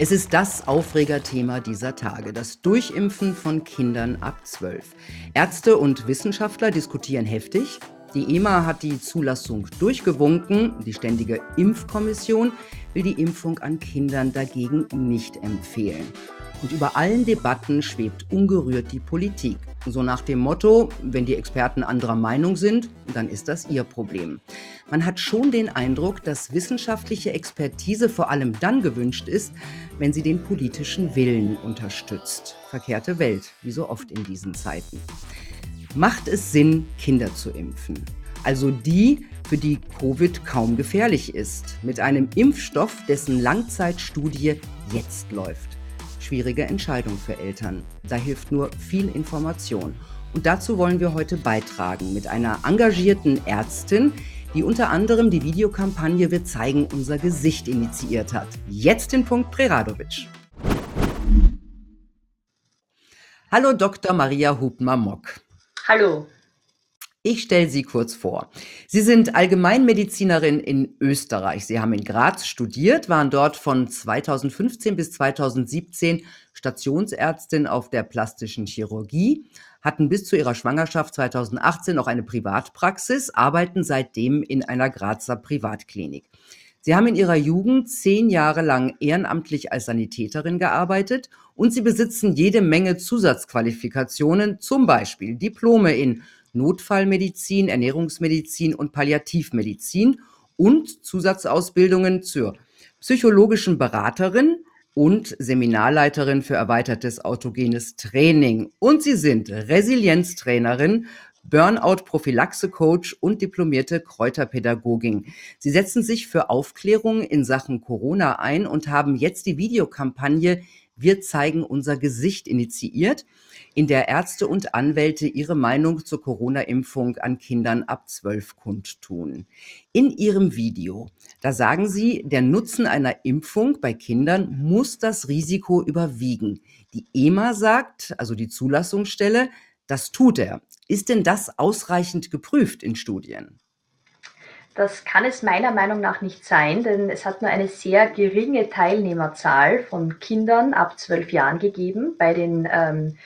Es ist das Aufregerthema dieser Tage, das Durchimpfen von Kindern ab 12. Ärzte und Wissenschaftler diskutieren heftig. Die EMA hat die Zulassung durchgewunken. Die Ständige Impfkommission will die Impfung an Kindern dagegen nicht empfehlen. Und über allen Debatten schwebt ungerührt die Politik. So nach dem Motto, wenn die Experten anderer Meinung sind, dann ist das ihr Problem. Man hat schon den Eindruck, dass wissenschaftliche Expertise vor allem dann gewünscht ist, wenn sie den politischen Willen unterstützt. Verkehrte Welt, wie so oft in diesen Zeiten. Macht es Sinn, Kinder zu impfen? Also die, für die Covid kaum gefährlich ist, mit einem Impfstoff, dessen Langzeitstudie jetzt läuft schwierige Entscheidung für Eltern. Da hilft nur viel Information. Und dazu wollen wir heute beitragen mit einer engagierten Ärztin, die unter anderem die Videokampagne Wir zeigen unser Gesicht initiiert hat. Jetzt den Punkt Preradovic. Hallo Dr. Maria Hubner-Mock. Hallo. Ich stelle Sie kurz vor. Sie sind Allgemeinmedizinerin in Österreich. Sie haben in Graz studiert, waren dort von 2015 bis 2017 Stationsärztin auf der plastischen Chirurgie, hatten bis zu ihrer Schwangerschaft 2018 noch eine Privatpraxis, arbeiten seitdem in einer Grazer Privatklinik. Sie haben in ihrer Jugend zehn Jahre lang ehrenamtlich als Sanitäterin gearbeitet und sie besitzen jede Menge Zusatzqualifikationen, zum Beispiel Diplome in Notfallmedizin, Ernährungsmedizin und Palliativmedizin und Zusatzausbildungen zur psychologischen Beraterin und Seminarleiterin für erweitertes autogenes Training. Und sie sind Resilienztrainerin, Burnout-Prophylaxe-Coach und diplomierte Kräuterpädagogin. Sie setzen sich für Aufklärung in Sachen Corona ein und haben jetzt die Videokampagne Wir zeigen unser Gesicht initiiert, in der Ärzte und Anwälte ihre Meinung zur Corona-Impfung an Kindern ab 12 kundtun. In ihrem Video, da sagen sie, der Nutzen einer Impfung bei Kindern muss das Risiko überwiegen. Die EMA sagt, also die Zulassungsstelle, das tut er. Ist denn das ausreichend geprüft in Studien? Das kann es meiner Meinung nach nicht sein, denn es hat nur eine sehr geringe Teilnehmerzahl von Kindern ab zwölf Jahren gegeben bei den ähm,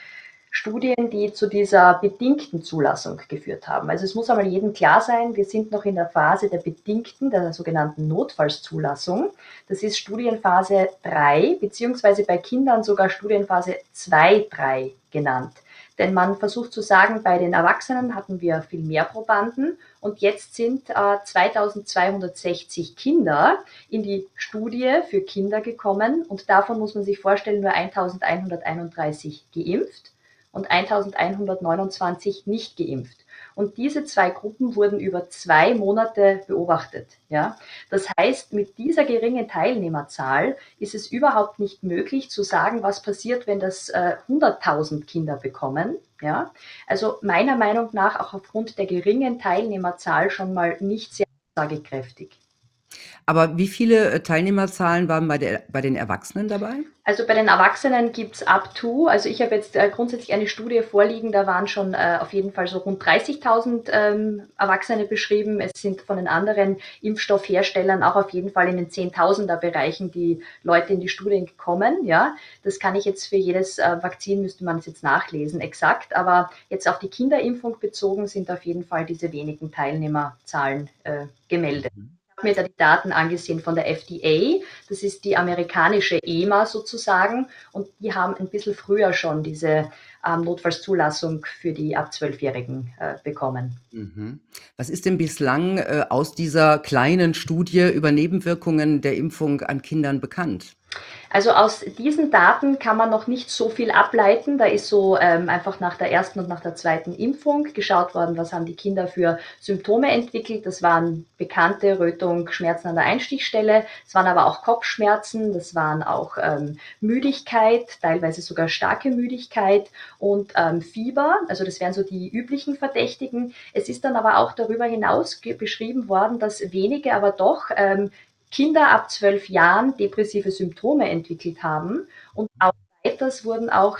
Studien, die zu dieser bedingten Zulassung geführt haben. Also es muss einmal jedem klar sein, wir sind noch in der Phase der bedingten, der sogenannten Notfallszulassung. Das ist Studienphase 3, beziehungsweise bei Kindern sogar Studienphase 2, 3 genannt. Denn man versucht zu sagen, bei den Erwachsenen hatten wir viel mehr Probanden und jetzt sind äh, 2260 Kinder in die Studie für Kinder gekommen und davon muss man sich vorstellen, nur 1131 geimpft und 1129 nicht geimpft. Und diese zwei Gruppen wurden über zwei Monate beobachtet. Ja? Das heißt, mit dieser geringen Teilnehmerzahl ist es überhaupt nicht möglich zu sagen, was passiert, wenn das äh, 100.000 Kinder bekommen. Ja? Also meiner Meinung nach auch aufgrund der geringen Teilnehmerzahl schon mal nicht sehr aussagekräftig. Aber wie viele äh, Teilnehmerzahlen waren bei, der, bei den Erwachsenen dabei? Also bei den Erwachsenen gibt es up to. Also ich habe jetzt äh, grundsätzlich eine Studie vorliegen, da waren schon äh, auf jeden Fall so rund 30.000 ähm, Erwachsene beschrieben. Es sind von den anderen Impfstoffherstellern auch auf jeden Fall in den Zehntausender Bereichen die Leute in die Studien gekommen. Ja, das kann ich jetzt für jedes äh, Vakzin müsste man es jetzt nachlesen exakt. Aber jetzt auf die Kinderimpfung bezogen sind auf jeden Fall diese wenigen Teilnehmerzahlen äh, gemeldet. Mhm mir da die Daten angesehen von der FDA. Das ist die amerikanische EMA sozusagen. Und die haben ein bisschen früher schon diese ähm, Notfallszulassung für die ab 12-Jährigen äh, bekommen. Mhm. Was ist denn bislang äh, aus dieser kleinen Studie über Nebenwirkungen der Impfung an Kindern bekannt? Also aus diesen Daten kann man noch nicht so viel ableiten. Da ist so ähm, einfach nach der ersten und nach der zweiten Impfung geschaut worden, was haben die Kinder für Symptome entwickelt. Das waren bekannte Rötung, Schmerzen an der Einstichstelle. Es waren aber auch Kopfschmerzen, das waren auch ähm, Müdigkeit, teilweise sogar starke Müdigkeit und ähm, Fieber. Also das wären so die üblichen Verdächtigen. Es ist dann aber auch darüber hinaus beschrieben worden, dass wenige aber doch ähm, Kinder ab zwölf Jahren depressive Symptome entwickelt haben und auch weiters wurden auch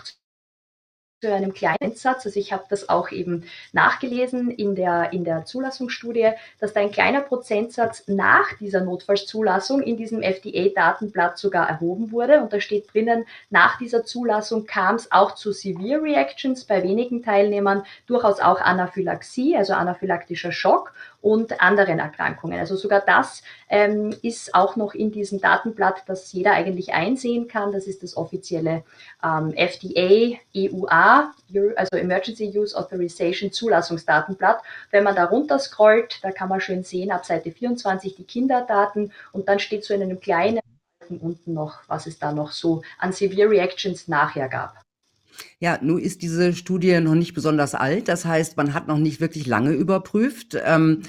zu einem kleinen Satz. Also ich habe das auch eben nachgelesen in der, in der Zulassungsstudie, dass da ein kleiner Prozentsatz nach dieser Notfallszulassung in diesem FDA-Datenblatt sogar erhoben wurde. Und da steht drinnen, nach dieser Zulassung kam es auch zu Severe Reactions bei wenigen Teilnehmern, durchaus auch Anaphylaxie, also anaphylaktischer Schock und anderen Erkrankungen. Also sogar das ähm, ist auch noch in diesem Datenblatt, das jeder eigentlich einsehen kann. Das ist das offizielle ähm, FDA EUA, also Emergency Use Authorization Zulassungsdatenblatt. Wenn man da runter scrollt, da kann man schön sehen, ab Seite 24 die Kinderdaten und dann steht so in einem kleinen unten noch, was es da noch so an Severe Reactions nachher gab. Ja, nun ist diese Studie noch nicht besonders alt. Das heißt, man hat noch nicht wirklich lange überprüft. Ähm,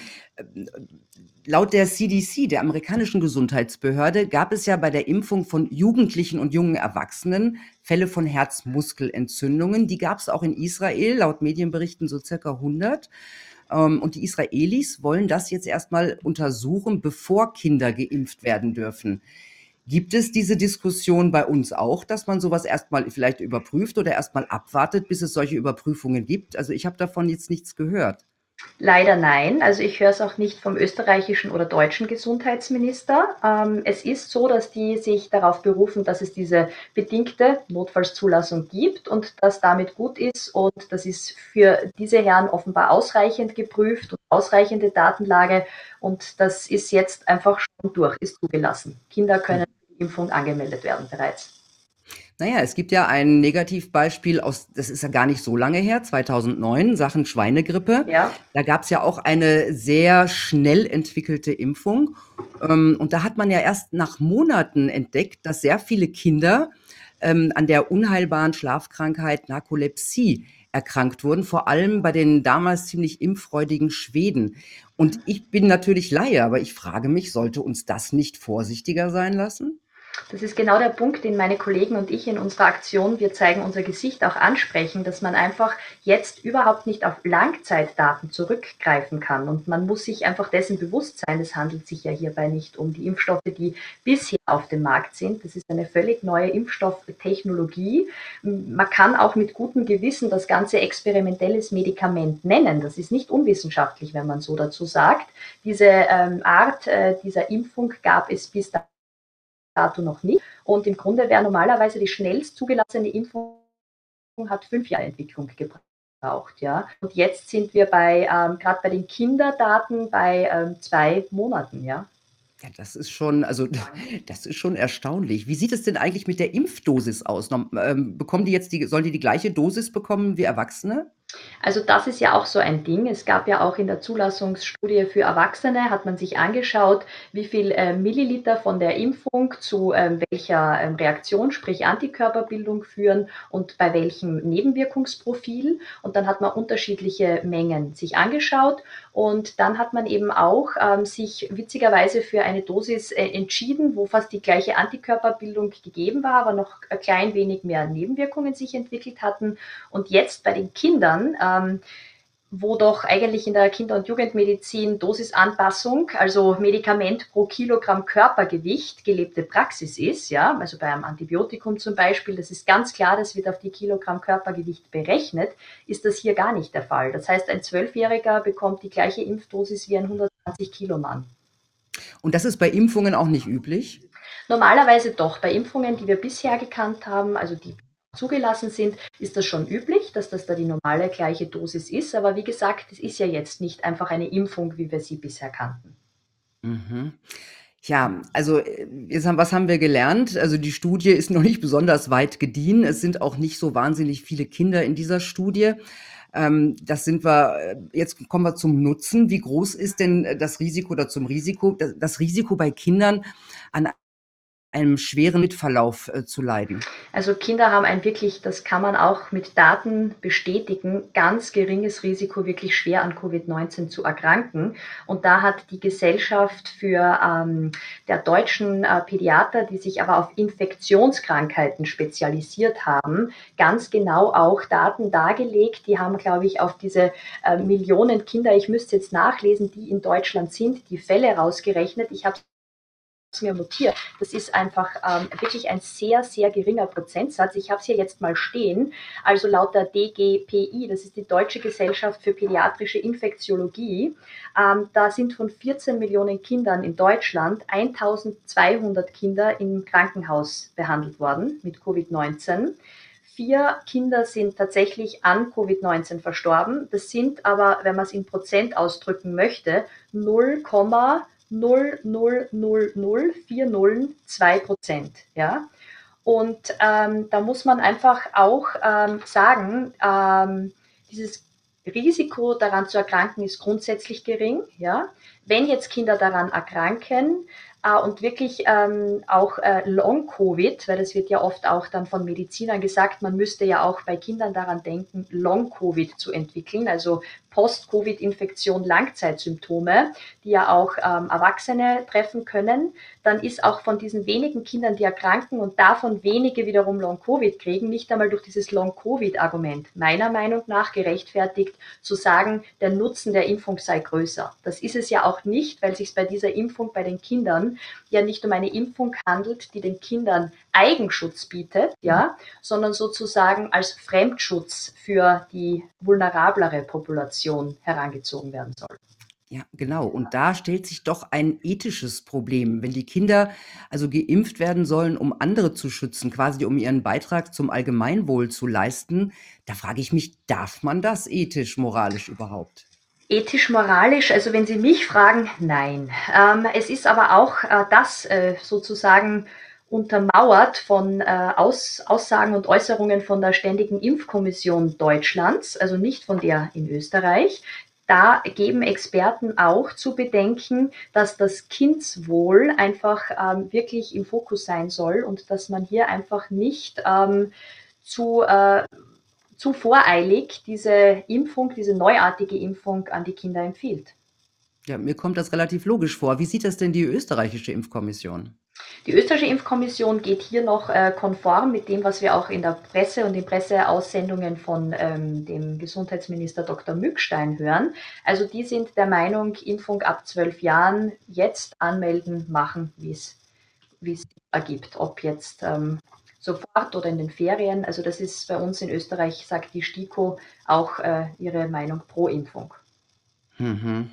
laut der CDC, der amerikanischen Gesundheitsbehörde, gab es ja bei der Impfung von Jugendlichen und jungen Erwachsenen Fälle von Herzmuskelentzündungen. Die gab es auch in Israel, laut Medienberichten so circa 100. Ähm, und die Israelis wollen das jetzt erstmal untersuchen, bevor Kinder geimpft werden dürfen. Gibt es diese Diskussion bei uns auch, dass man sowas erstmal vielleicht überprüft oder erstmal abwartet, bis es solche Überprüfungen gibt? Also ich habe davon jetzt nichts gehört. Leider nein. Also ich höre es auch nicht vom österreichischen oder deutschen Gesundheitsminister. Ähm, es ist so, dass die sich darauf berufen, dass es diese bedingte Notfallszulassung gibt und dass damit gut ist. Und das ist für diese Herren offenbar ausreichend geprüft und ausreichende Datenlage. Und das ist jetzt einfach schon durch, ist zugelassen. Kinder können Impfung angemeldet werden bereits. Naja, es gibt ja ein Negativbeispiel aus, das ist ja gar nicht so lange her, 2009, Sachen Schweinegrippe. Ja. Da gab es ja auch eine sehr schnell entwickelte Impfung. Ähm, und da hat man ja erst nach Monaten entdeckt, dass sehr viele Kinder ähm, an der unheilbaren Schlafkrankheit Narkolepsie erkrankt wurden, vor allem bei den damals ziemlich impffreudigen Schweden. Und ich bin natürlich Laie, aber ich frage mich, sollte uns das nicht vorsichtiger sein lassen? Das ist genau der Punkt, den meine Kollegen und ich in unserer Aktion Wir zeigen unser Gesicht auch ansprechen, dass man einfach jetzt überhaupt nicht auf Langzeitdaten zurückgreifen kann. Und man muss sich einfach dessen bewusst sein, es handelt sich ja hierbei nicht um die Impfstoffe, die bisher auf dem Markt sind. Das ist eine völlig neue Impfstofftechnologie. Man kann auch mit gutem Gewissen das Ganze experimentelles Medikament nennen. Das ist nicht unwissenschaftlich, wenn man so dazu sagt. Diese ähm, Art äh, dieser Impfung gab es bis dahin dato noch nicht. Und im Grunde wäre normalerweise die schnellst zugelassene Impfung hat fünf Jahre Entwicklung gebraucht. Ja. Und jetzt sind wir bei, ähm, gerade bei den Kinderdaten, bei ähm, zwei Monaten, ja. Ja, das ist schon, also das ist schon erstaunlich. Wie sieht es denn eigentlich mit der Impfdosis aus? Ähm, bekommen die jetzt die, sollen die die gleiche Dosis bekommen wie Erwachsene? Also das ist ja auch so ein Ding. Es gab ja auch in der Zulassungsstudie für Erwachsene, hat man sich angeschaut, wie viel äh, Milliliter von der Impfung zu äh, welcher äh, Reaktion, sprich Antikörperbildung führen und bei welchem Nebenwirkungsprofil. Und dann hat man unterschiedliche Mengen sich angeschaut und dann hat man eben auch ähm, sich witzigerweise für eine Dosis äh, entschieden, wo fast die gleiche Antikörperbildung gegeben war, aber noch ein klein wenig mehr Nebenwirkungen sich entwickelt hatten. Und jetzt bei den Kindern ähm, wo doch eigentlich in der Kinder- und Jugendmedizin Dosisanpassung, also Medikament pro Kilogramm Körpergewicht, gelebte Praxis ist, ja, also bei einem Antibiotikum zum Beispiel, das ist ganz klar, das wird auf die Kilogramm Körpergewicht berechnet, ist das hier gar nicht der Fall. Das heißt, ein Zwölfjähriger bekommt die gleiche Impfdosis wie ein 120 Kilo Mann. Und das ist bei Impfungen auch nicht üblich? Normalerweise doch. Bei Impfungen, die wir bisher gekannt haben, also die zugelassen sind, ist das schon üblich, dass das da die normale gleiche Dosis ist. Aber wie gesagt, es ist ja jetzt nicht einfach eine Impfung, wie wir sie bisher kannten. Mhm. Ja, also jetzt haben, was haben wir gelernt? Also die Studie ist noch nicht besonders weit gediehen. Es sind auch nicht so wahnsinnig viele Kinder in dieser Studie. Ähm, das sind wir, jetzt kommen wir zum Nutzen. Wie groß ist denn das Risiko oder zum Risiko? Das Risiko bei Kindern an einem schweren Mitverlauf äh, zu leiden. Also Kinder haben ein wirklich, das kann man auch mit Daten bestätigen, ganz geringes Risiko, wirklich schwer an Covid-19 zu erkranken. Und da hat die Gesellschaft für ähm, der deutschen äh, Pädiater, die sich aber auf Infektionskrankheiten spezialisiert haben, ganz genau auch Daten dargelegt. Die haben, glaube ich, auf diese äh, Millionen Kinder, ich müsste jetzt nachlesen, die in Deutschland sind, die Fälle rausgerechnet. Ich habe mir mutiert. Das ist einfach ähm, wirklich ein sehr, sehr geringer Prozentsatz. Ich habe es hier jetzt mal stehen. Also laut der DGPI, das ist die Deutsche Gesellschaft für Pädiatrische Infektiologie, ähm, da sind von 14 Millionen Kindern in Deutschland 1200 Kinder im Krankenhaus behandelt worden mit Covid-19 vier Kinder sind tatsächlich an Covid-19 verstorben. Das sind aber, wenn man es in Prozent ausdrücken möchte, 0,0000402 Prozent. Ja? Und ähm, da muss man einfach auch ähm, sagen, ähm, dieses Risiko daran zu erkranken ist grundsätzlich gering. Ja? Wenn jetzt Kinder daran erkranken, äh, und wirklich ähm, auch äh, Long-Covid, weil das wird ja oft auch dann von Medizinern gesagt, man müsste ja auch bei Kindern daran denken, Long-Covid zu entwickeln, also Post-Covid-Infektion Langzeitsymptome, die ja auch ähm, Erwachsene treffen können, dann ist auch von diesen wenigen Kindern, die erkranken und davon wenige wiederum Long-Covid kriegen, nicht einmal durch dieses Long-Covid-Argument meiner Meinung nach gerechtfertigt zu sagen, der Nutzen der Impfung sei größer. Das ist es ja auch nicht, weil sich bei dieser Impfung bei den Kindern ja nicht um eine Impfung handelt, die den Kindern Eigenschutz bietet, ja, sondern sozusagen als Fremdschutz für die vulnerablere Population herangezogen werden soll. Ja, genau. Und da stellt sich doch ein ethisches Problem. Wenn die Kinder also geimpft werden sollen, um andere zu schützen, quasi um ihren Beitrag zum Allgemeinwohl zu leisten, da frage ich mich, darf man das ethisch, moralisch überhaupt? Ethisch, moralisch, also wenn Sie mich fragen, nein. Ähm, es ist aber auch äh, das äh, sozusagen untermauert von äh, Aus, Aussagen und Äußerungen von der Ständigen Impfkommission Deutschlands, also nicht von der in Österreich. Da geben Experten auch zu bedenken, dass das Kindswohl einfach ähm, wirklich im Fokus sein soll und dass man hier einfach nicht ähm, zu, äh, zu voreilig diese Impfung, diese neuartige Impfung an die Kinder empfiehlt. Ja, mir kommt das relativ logisch vor. Wie sieht das denn die österreichische Impfkommission? Die österreichische Impfkommission geht hier noch äh, konform mit dem, was wir auch in der Presse und in Presseaussendungen von ähm, dem Gesundheitsminister Dr. Mückstein hören. Also die sind der Meinung, Impfung ab zwölf Jahren jetzt anmelden, machen, wie es ergibt. Ob jetzt ähm, sofort oder in den Ferien. Also das ist bei uns in Österreich, sagt die STIKO, auch äh, ihre Meinung pro Impfung. Mhm.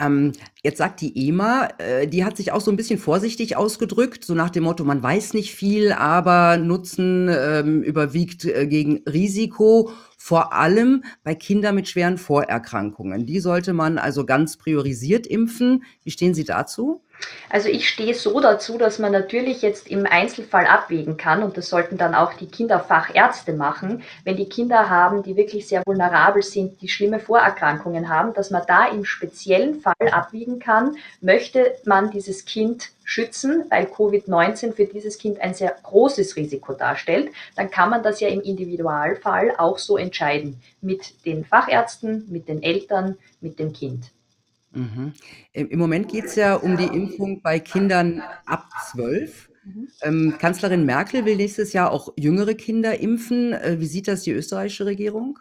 Ähm, jetzt sagt die EMA, äh, die hat sich auch so ein bisschen vorsichtig ausgedrückt, so nach dem Motto, man weiß nicht viel, aber Nutzen ähm, überwiegt äh, gegen Risiko, vor allem bei Kindern mit schweren Vorerkrankungen. Die sollte man also ganz priorisiert impfen. Wie stehen Sie dazu? Also ich stehe so dazu, dass man natürlich jetzt im Einzelfall abwägen kann und das sollten dann auch die Kinderfachärzte machen, wenn die Kinder haben, die wirklich sehr vulnerabel sind, die schlimme Vorerkrankungen haben, dass man da im speziellen Fall abwiegen kann, möchte man dieses Kind schützen, weil Covid-19 für dieses Kind ein sehr großes Risiko darstellt, dann kann man das ja im Individualfall auch so entscheiden mit den Fachärzten, mit den Eltern, mit dem Kind. Mhm. Im Moment geht es ja um die Impfung bei Kindern ab 12. Mhm. Ähm, Kanzlerin Merkel will nächstes Jahr auch jüngere Kinder impfen. Äh, wie sieht das die österreichische Regierung?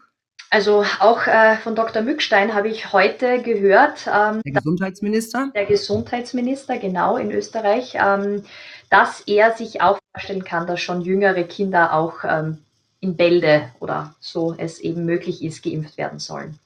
Also auch äh, von Dr. Mückstein habe ich heute gehört. Ähm, der Gesundheitsminister? Der Gesundheitsminister, genau, in Österreich, ähm, dass er sich auch vorstellen kann, dass schon jüngere Kinder auch ähm, in Bälde oder so es eben möglich ist, geimpft werden sollen.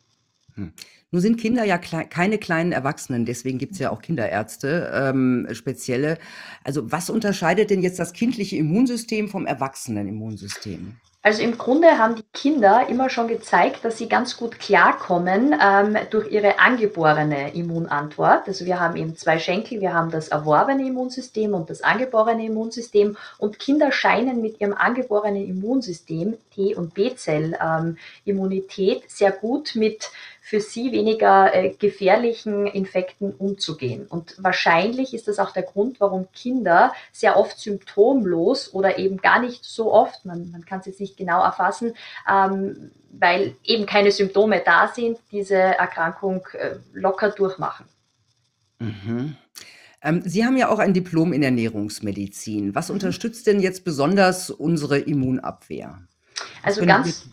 Hm. Nun sind Kinder ja klei keine kleinen Erwachsenen, deswegen gibt es ja auch Kinderärzte, ähm, spezielle. Also was unterscheidet denn jetzt das kindliche Immunsystem vom Erwachsenen-Immunsystem? Also im Grunde haben die Kinder immer schon gezeigt, dass sie ganz gut klarkommen ähm, durch ihre angeborene Immunantwort. Also wir haben eben zwei Schenkel, wir haben das erworbene Immunsystem und das angeborene Immunsystem. Und Kinder scheinen mit ihrem angeborenen Immunsystem, T- und B-Zell-Immunität, ähm, sehr gut mit für sie weniger äh, gefährlichen Infekten umzugehen. Und wahrscheinlich ist das auch der Grund, warum Kinder sehr oft symptomlos oder eben gar nicht so oft, man, man kann es jetzt nicht genau erfassen, ähm, weil eben keine Symptome da sind, diese Erkrankung äh, locker durchmachen. Mhm. Ähm, Sie haben ja auch ein Diplom in Ernährungsmedizin. Was mhm. unterstützt denn jetzt besonders unsere Immunabwehr? Was also ganz,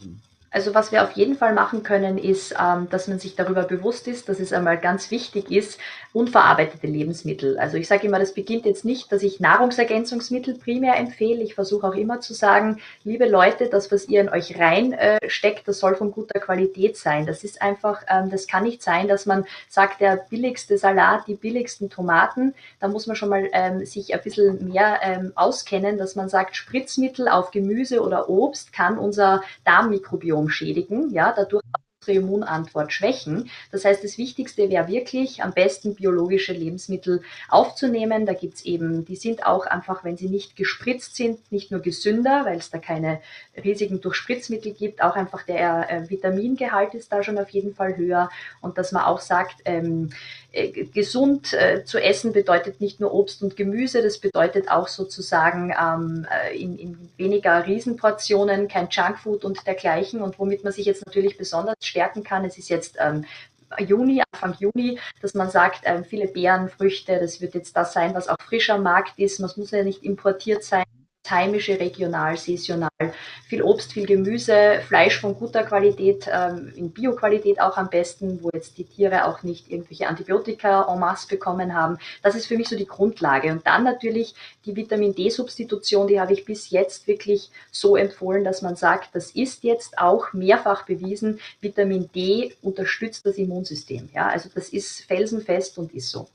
Also was wir auf jeden Fall machen können, ist, ähm, dass man sich darüber bewusst ist, dass es einmal ganz wichtig ist, unverarbeitete Lebensmittel. Also ich sage immer, das beginnt jetzt nicht, dass ich Nahrungsergänzungsmittel primär empfehle. Ich versuche auch immer zu sagen, liebe Leute, das, was ihr in euch reinsteckt, äh, das soll von guter Qualität sein. Das ist einfach, ähm, das kann nicht sein, dass man sagt, der billigste Salat, die billigsten Tomaten, da muss man schon mal ähm, sich ein bisschen mehr auskennen, dass man sagt, Spritzmittel auf Gemüse oder Obst kann unser Darmmikrobiom Immunsystem schädigen, ja, dadurch unsere Immunantwort schwächen. Das heißt, das Wichtigste wäre wirklich, am besten biologische Lebensmittel aufzunehmen. Da gibt es eben, die sind auch einfach, wenn sie nicht gespritzt sind, nicht nur gesünder, weil es da keine Risiken durch Spritzmittel gibt, auch einfach der äh, Vitamingehalt ist da schon auf jeden Fall höher. Und dass man auch sagt, ähm, äh, gesund äh, zu essen bedeutet nicht nur Obst und Gemüse, das bedeutet auch sozusagen ähm, äh, in, in, weniger Riesenportionen, kein Junkfood und dergleichen. Und womit man sich jetzt natürlich besonders stärken kann, es ist jetzt ähm, Juni, Anfang Juni, dass man sagt, ähm, viele Beeren, Früchte, das wird jetzt das sein, was auch frisch am Markt ist. Man muss ja nicht importiert sein heimische, regional, saisonal. Viel Obst, viel Gemüse, Fleisch von guter Qualität, ähm, in Bioqualität auch am besten, wo jetzt die Tiere auch nicht irgendwelche Antibiotika en masse bekommen haben. Das ist für mich so die Grundlage. Und dann natürlich die Vitamin D-Substitution, die habe ich bis jetzt wirklich so empfohlen, dass man sagt, das ist jetzt auch mehrfach bewiesen, Vitamin D unterstützt das Immunsystem. Ja, also das ist felsenfest und ist so.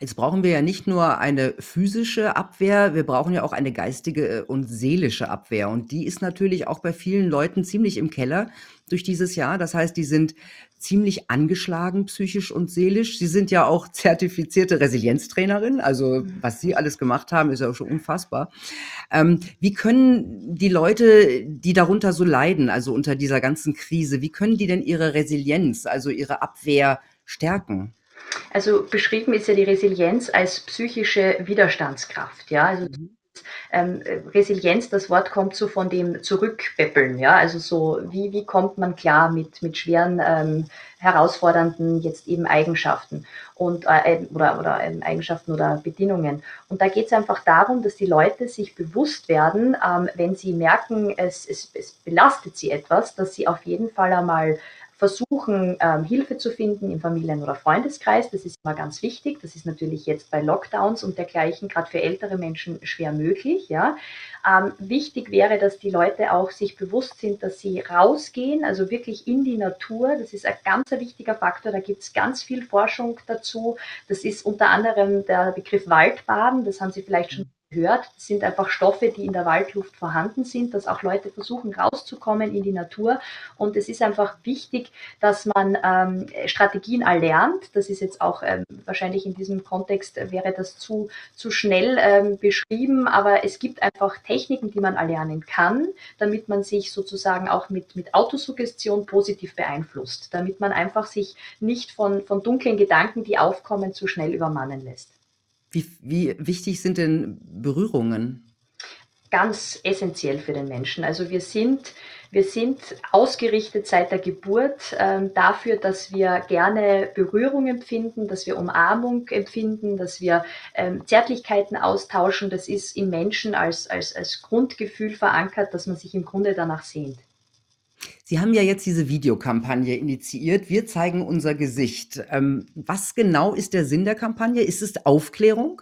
Jetzt brauchen wir ja nicht nur eine physische Abwehr, wir brauchen ja auch eine geistige äh, und seelische Abwehr. Und die ist natürlich auch bei vielen Leuten ziemlich im Keller durch dieses Jahr. Das heißt, die sind ziemlich angeschlagen psychisch und seelisch. Sie sind ja auch zertifizierte Resilienztrainerin. Also was Sie alles gemacht haben, ist ja auch schon unfassbar. Ähm, wie können die Leute, die darunter so leiden, also unter dieser ganzen Krise, wie können die denn ihre Resilienz, also ihre Abwehr stärken? Also beschrieben ist ja die Resilienz als psychische Widerstandskraft. Ja, also mhm. ähm, Resilienz, das Wort kommt so von dem Zurückbeppeln. Ja, also so wie, wie kommt man klar mit, mit schweren, ähm, herausfordernden jetzt eben Eigenschaften und äh, oder, oder ähm, Eigenschaften oder Bedingungen. Und da geht es einfach darum, dass die Leute sich bewusst werden, ähm, wenn sie merken, es, es, es belastet sie etwas, dass sie auf jeden Fall einmal versuchen, ähm, Hilfe zu finden im Familien- oder Freundeskreis. Das ist immer ganz wichtig. Das ist natürlich jetzt bei Lockdowns und dergleichen gerade für ältere Menschen schwer möglich. Ja. Ähm, wichtig wäre, dass die Leute auch sich bewusst sind, dass sie rausgehen, also wirklich in die Natur. Das ist ein ganz wichtiger Faktor. Da gibt es ganz viel Forschung dazu. Das ist unter anderem der Begriff Waldbaden. Das haben Sie vielleicht schon hört. Sind einfach Stoffe, die in der Waldluft vorhanden sind, dass auch Leute versuchen rauszukommen in die Natur. Und es ist einfach wichtig, dass man ähm, Strategien erlernt. Das ist jetzt auch ähm, wahrscheinlich in diesem Kontext wäre das zu, zu schnell ähm, beschrieben, aber es gibt einfach Techniken, die man erlernen kann, damit man sich sozusagen auch mit, mit Autosuggestion positiv beeinflusst, damit man einfach sich nicht von, von dunklen Gedanken, die aufkommen, zu schnell übermannen lässt. Wie, wie wichtig sind denn Berührungen? Ganz essentiell für den Menschen. Also wir sind, wir sind ausgerichtet seit der Geburt ähm, dafür, dass wir gerne Berührung empfinden, dass wir Umarmung empfinden, dass wir ähm, Zärtlichkeiten austauschen. Das ist im Menschen als, als, als Grundgefühl verankert, dass man sich im Grunde danach sehnt. Sie haben ja jetzt diese Videokampagne initiiert. Wir zeigen unser Gesicht. Ähm, was genau ist der Sinn der Kampagne? Ist es Aufklärung?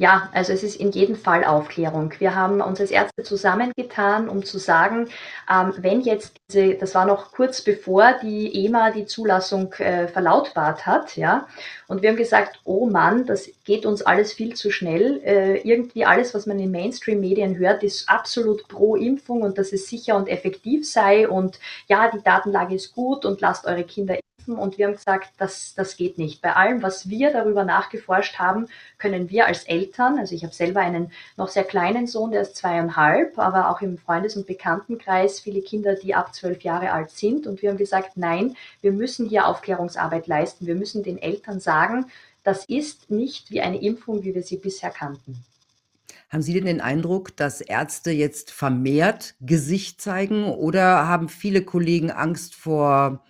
Ja, also es ist in jedem Fall Aufklärung. Wir haben uns als Ärzte zusammengetan, um zu sagen, ähm, wenn jetzt diese, das war noch kurz bevor die EMA die Zulassung äh, verlautbart hat, ja, und wir haben gesagt, oh Mann, das geht uns alles viel zu schnell. Äh, irgendwie alles, was man in Mainstream-Medien hört, ist absolut pro Impfung und dass es sicher und effektiv sei und ja, die Datenlage ist gut und lasst eure Kinder impfen. Und wir haben gesagt, das, das geht nicht. Bei allem, was wir darüber nachgeforscht haben, können wir als Eltern, also ich habe selber einen noch sehr kleinen Sohn, der ist zweieinhalb, aber auch im Freundes- und Bekanntenkreis viele Kinder, die ab zwölf Jahre alt sind. Und wir haben gesagt, nein, wir müssen hier Aufklärungsarbeit leisten. Wir müssen den Eltern sagen, das ist nicht wie eine Impfung, wie wir sie bisher kannten. Haben Sie denn den Eindruck, dass Ärzte jetzt vermehrt Gesicht zeigen oder haben viele Kollegen Angst vor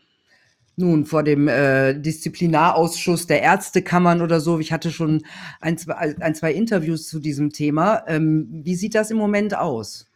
nun, vor dem äh, Disziplinarausschuss der Ärztekammern oder so. Ich hatte schon ein, zwei, ein, zwei Interviews zu diesem Thema. Ähm, wie sieht das im Moment aus?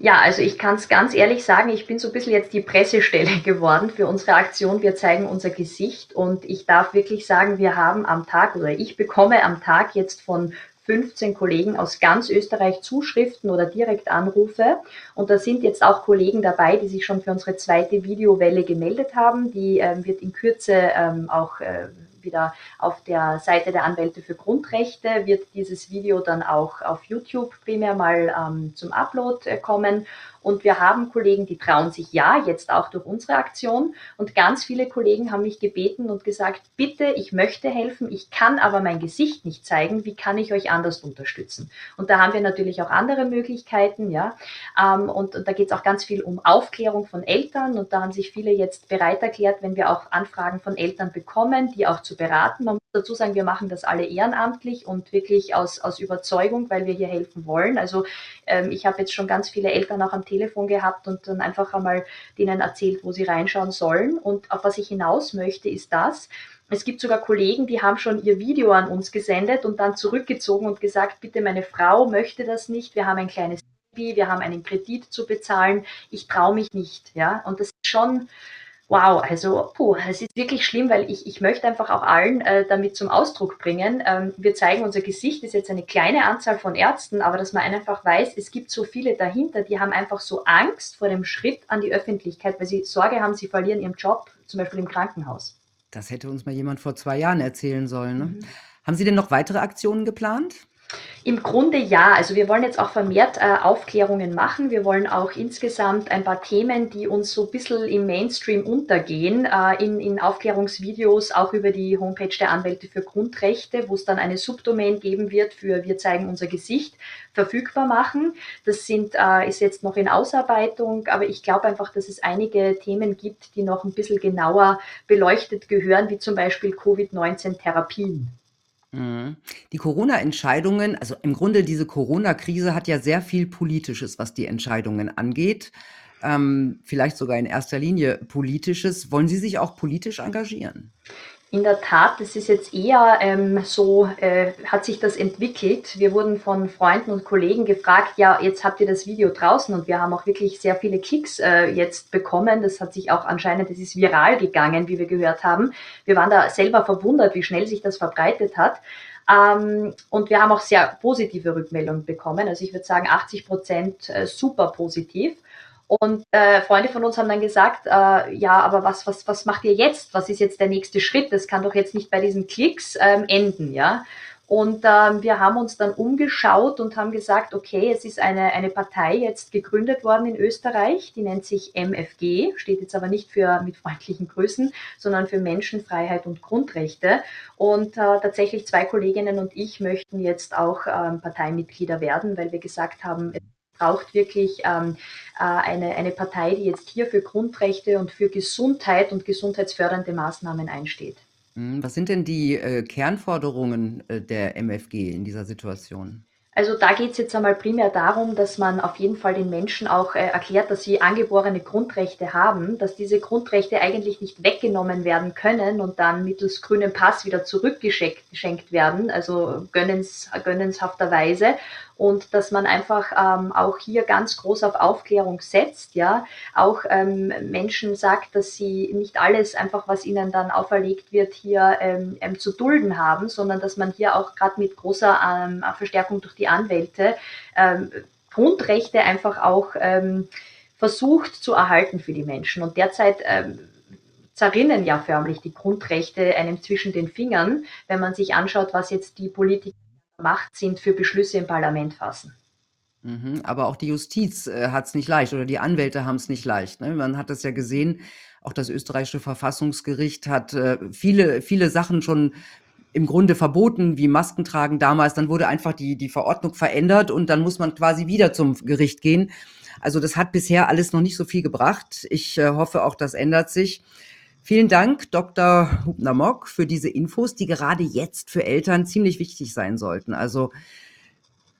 Ja, also ich kann es ganz ehrlich sagen, ich bin so ein bisschen jetzt die Pressestelle geworden für unsere Aktion. Wir zeigen unser Gesicht und ich darf wirklich sagen, wir haben am Tag oder ich bekomme am Tag jetzt von 15 Kollegen aus ganz Österreich Zuschriften oder direkt Anrufe. Und da sind jetzt auch Kollegen dabei, die sich schon für unsere zweite Videowelle gemeldet haben. Die ähm, wird in Kürze ähm, auch äh, wieder auf der Seite der Anwälte für Grundrechte wird dieses Video dann auch auf YouTube primär mal ähm, zum Upload äh, kommen. Und wir haben Kollegen, die trauen sich ja, jetzt auch durch unsere Aktion. Und ganz viele Kollegen haben mich gebeten und gesagt, bitte, ich möchte helfen, ich kann aber mein Gesicht nicht zeigen. Wie kann ich euch anders unterstützen? Und da haben wir natürlich auch andere Möglichkeiten, ja. Ähm, und, da geht es auch ganz viel um Aufklärung von Eltern. Und da haben sich viele jetzt bereit erklärt, wenn wir auch Anfragen von Eltern bekommen, die auch zu beraten. Man muss dazu sagen, wir machen das alle ehrenamtlich und wirklich aus, aus Überzeugung, weil wir hier helfen wollen. Also ähm, ich habe jetzt schon ganz viele Eltern auch am Telefon gehabt und dann einfach einmal denen erzählt, wo sie reinschauen sollen. Und auf was ich hinaus möchte, ist das, es gibt sogar Kollegen, die haben schon ihr Video an uns gesendet und dann zurückgezogen und gesagt, bitte meine Frau möchte das nicht, wir haben ein kleines Baby, wir haben einen Kredit zu bezahlen, ich traue mich nicht. Ja? Und das ist schon, Wow, also puh, es ist wirklich schlimm, weil ich, ich möchte einfach auch allen äh, damit zum Ausdruck bringen. Ähm, wir zeigen unser Gesicht, ist jetzt eine kleine Anzahl von Ärzten, aber dass man einfach weiß, es gibt so viele dahinter, die haben einfach so Angst vor dem Schritt an die Öffentlichkeit, weil sie Sorge haben, sie verlieren ihren Job, zum Beispiel im Krankenhaus. Das hätte uns mal jemand vor zwei Jahren erzählen sollen. Ne? Mhm. Haben Sie denn noch weitere Aktionen geplant? Im Grunde ja. Also wir wollen jetzt auch vermehrt äh, Aufklärungen machen. Wir wollen auch insgesamt ein paar Themen, die uns so ein bisschen im Mainstream untergehen, äh, in, in Aufklärungsvideos auch über die Homepage der Anwälte für Grundrechte, wo es dann eine Subdomain geben wird für Wir zeigen unser Gesicht, verfügbar machen. Das sind, äh, ist jetzt noch in Ausarbeitung, aber ich glaube einfach, dass es einige Themen gibt, die noch ein bisschen genauer beleuchtet gehören, wie zum Beispiel Covid-19-Therapien. Mhm. Die Corona-Entscheidungen, also im Grunde diese Corona-Krise hat ja sehr viel Politisches, was die Entscheidungen angeht. Ähm, vielleicht sogar in erster Linie Politisches. Wollen Sie sich auch politisch engagieren? In der Tat, das ist jetzt eher ähm, so, äh, hat sich das entwickelt. Wir wurden von Freunden und Kollegen gefragt, ja, jetzt habt ihr das Video draußen und wir haben auch wirklich sehr viele Klicks äh, jetzt bekommen. Das hat sich auch anscheinend, das ist viral gegangen, wie wir gehört haben. Wir waren da selber verwundert, wie schnell sich das verbreitet hat. Ähm, und wir haben auch sehr positive Rückmeldungen bekommen. Also ich würde sagen 80 Prozent äh, super positiv. Und äh, Freunde von uns haben dann gesagt, äh, ja, aber was, was, was macht ihr jetzt? Was ist jetzt der nächste Schritt? Das kann doch jetzt nicht bei diesen Klicks ähm, enden, ja. Und ähm, wir haben uns dann umgeschaut und haben gesagt, okay, es ist eine, eine Partei jetzt gegründet worden in Österreich, die nennt sich MFG, steht jetzt aber nicht für mit freundlichen Grüßen, sondern für Menschenfreiheit und Grundrechte. Und äh, tatsächlich zwei Kolleginnen und ich möchten jetzt auch ähm, Parteimitglieder werden, weil wir gesagt haben, braucht wirklich ähm, äh, eine, eine Partei, die jetzt hier für Grundrechte und für Gesundheit und gesundheitsfördernde Maßnahmen einsteht. Hm, was sind denn die äh, Kernforderungen äh, der MFG in dieser Situation? Also da geht es jetzt einmal primär darum, dass man auf jeden Fall den Menschen auch äh, erklärt, dass sie angeborene Grundrechte haben, dass diese Grundrechte eigentlich nicht weggenommen werden können und dann mittels grünem Pass wieder zurückgeschenkt werden, also gönnens, gönnenshafterweise und dass man einfach ähm, auch hier ganz groß auf Aufklärung setzt, ja, auch ähm, Menschen sagt, dass sie nicht alles einfach, was ihnen dann auferlegt wird, hier ähm, ähm zu dulden haben, sondern dass man hier auch gerade mit großer ähm, Verstärkung durch die Anwälte ähm, Grundrechte einfach auch versucht zu erhalten für die Menschen. Und derzeit zerrinnen ja förmlich die Grundrechte einem zwischen den Fingern, wenn man sich anschaut, was jetzt die Politiker Macht sind für Beschlüsse im Parlament fassen. Mhm, aber auch die Justiz äh, hat es nicht leicht oder die Anwälte haben es nicht leicht. Ne? Man hat das ja gesehen, auch das österreichische Verfassungsgericht hat äh, viele, viele Sachen schon im Grunde verboten, wie Masken tragen damals. Dann wurde einfach die, die Verordnung verändert und dann muss man quasi wieder zum Gericht gehen. Also das hat bisher alles noch nicht so viel gebracht. Ich äh, hoffe auch, das ändert sich. Vielen Dank, Dr. Hubner-Mock, für diese Infos, die gerade jetzt für Eltern ziemlich wichtig sein sollten. Also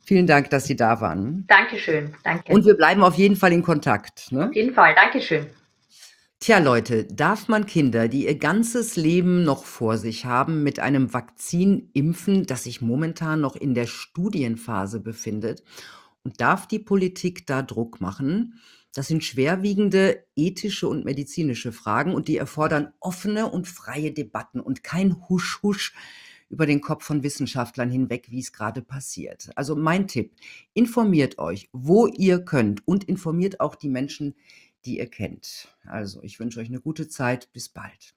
vielen Dank, dass Sie da waren. Dankeschön, danke. Und wir bleiben auf jeden Fall in Kontakt. Ne? Auf jeden Fall, Dankeschön. Tja, Leute, darf man Kinder, die ihr ganzes Leben noch vor sich haben, mit einem Vakzin impfen, das sich momentan noch in der Studienphase befindet? Und darf die Politik da Druck machen? Das sind schwerwiegende ethische und medizinische Fragen und die erfordern offene und freie Debatten und kein Husch-Husch über den Kopf von Wissenschaftlern hinweg, wie es gerade passiert. Also mein Tipp, informiert euch, wo ihr könnt und informiert auch die Menschen, die ihr kennt. Also ich wünsche euch eine gute Zeit. Bis bald.